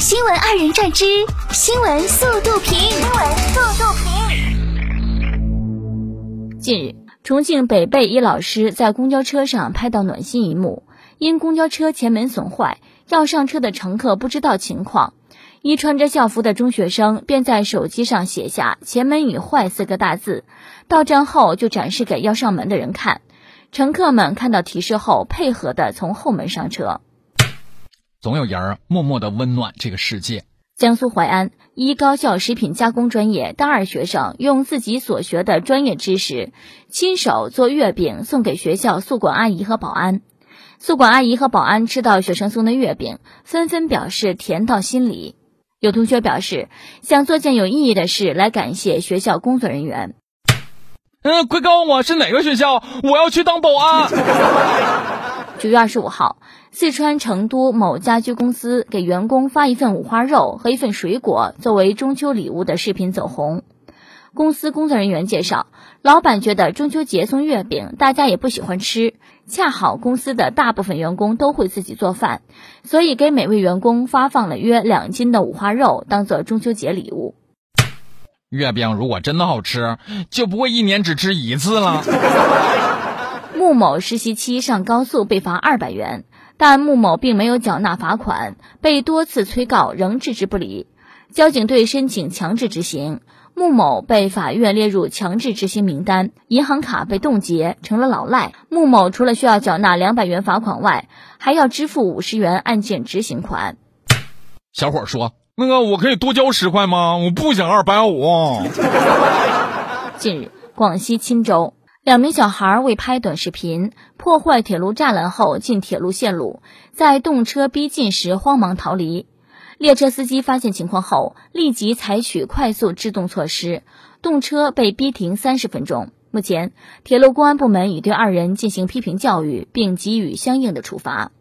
新闻二人转之新闻速度评。新闻速度评。近日，重庆北碚一老师在公交车上拍到暖心一幕：因公交车前门损坏，要上车的乘客不知道情况，一穿着校服的中学生便在手机上写下“前门已坏”四个大字，到站后就展示给要上门的人看。乘客们看到提示后，配合的从后门上车。总有人默默的温暖这个世界。江苏淮安一高校食品加工专业大二学生用自己所学的专业知识，亲手做月饼送给学校宿管阿姨和保安。宿管阿姨和保安吃到学生送的月饼，纷纷表示甜到心里。有同学表示想做件有意义的事来感谢学校工作人员。嗯，快告诉我是哪个学校，我要去当保安。九月二十五号，四川成都某家居公司给员工发一份五花肉和一份水果作为中秋礼物的视频走红。公司工作人员介绍，老板觉得中秋节送月饼，大家也不喜欢吃，恰好公司的大部分员工都会自己做饭，所以给每位员工发放了约两斤的五花肉，当做中秋节礼物。月饼如果真的好吃，就不会一年只吃一次了。穆某实习期上高速被罚二百元，但穆某并没有缴纳罚款，被多次催告仍置之不理。交警队申请强制执行，穆某被法院列入强制执行名单，银行卡被冻结，成了老赖。穆某除了需要缴纳两百元罚款外，还要支付五十元案件执行款。小伙说。那个，我可以多交十块吗？我不想二百五。近日，广西钦州两名小孩为拍短视频，破坏铁路栅栏后进铁路线路，在动车逼近时慌忙逃离。列车司机发现情况后，立即采取快速制动措施，动车被逼停三十分钟。目前，铁路公安部门已对二人进行批评教育，并给予相应的处罚。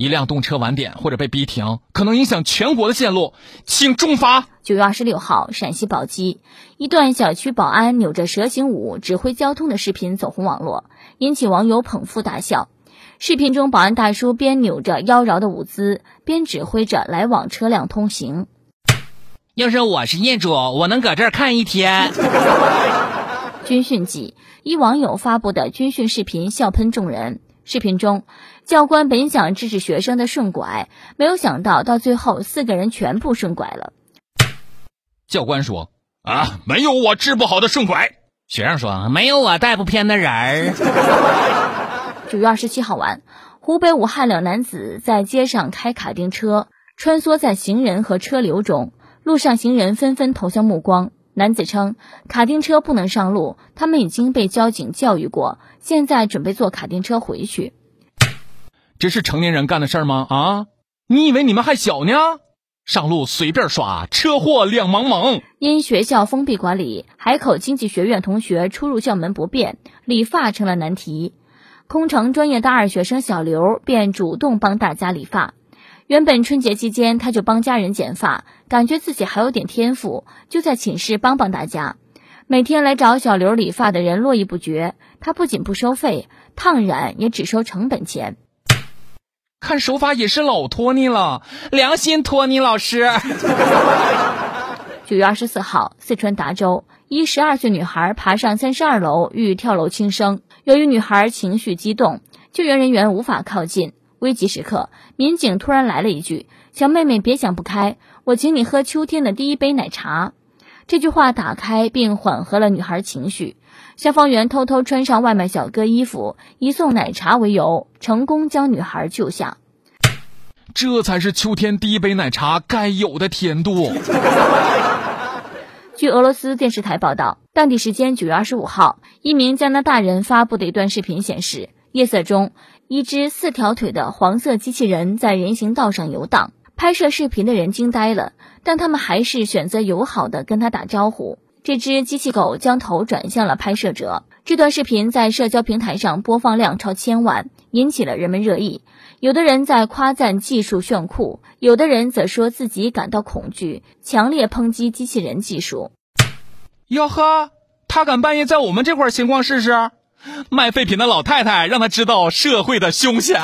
一辆动车晚点或者被逼停，可能影响全国的线路，请重罚。九月二十六号，陕西宝鸡一段小区保安扭着蛇形舞指挥交通的视频走红网络，引起网友捧腹大笑。视频中，保安大叔边扭着妖娆的舞姿，边指挥着来往车辆通行。要是我是业主，我能搁这儿看一天。军训季，一网友发布的军训视频笑喷众人。视频中，教官本想制止学生的顺拐，没有想到到最后四个人全部顺拐了。教官说：“啊，没有我治不好的顺拐。”学生说：“没有我带不偏的人儿。”九月二十七号晚，湖北武汉两男子在街上开卡丁车，穿梭在行人和车流中，路上行人纷纷投向目光。男子称，卡丁车不能上路，他们已经被交警教育过，现在准备坐卡丁车回去。这是成年人干的事儿吗？啊，你以为你们还小呢？上路随便耍，车祸两茫茫。因学校封闭管理，海口经济学院同学出入校门不便，理发成了难题。空乘专业大二学生小刘便主动帮大家理发。原本春节期间他就帮家人剪发，感觉自己还有点天赋，就在寝室帮帮大家。每天来找小刘理发的人络绎不绝，他不仅不收费，烫染也只收成本钱。看手法也是老托尼了，良心托尼老师。九月二十四号，四川达州一十二岁女孩爬上三十二楼欲跳楼轻生，由于女孩情绪激动，救援人员无法靠近。危急时刻，民警突然来了一句：“小妹妹，别想不开，我请你喝秋天的第一杯奶茶。”这句话打开并缓和了女孩情绪。消防员偷偷穿上外卖小哥衣服，以送奶茶为由，成功将女孩救下。这才是秋天第一杯奶茶该有的甜度。据俄罗斯电视台报道，当地时间九月二十五号，一名加拿大人发布的一段视频显示，夜色中。一只四条腿的黄色机器人在人行道上游荡，拍摄视频的人惊呆了，但他们还是选择友好的跟他打招呼。这只机器狗将头转向了拍摄者。这段视频在社交平台上播放量超千万，引起了人们热议。有的人在夸赞技术炫酷，有的人则说自己感到恐惧，强烈抨击机器人技术。哟呵，他敢半夜在我们这块闲逛试试？卖废品的老太太让他知道社会的凶险。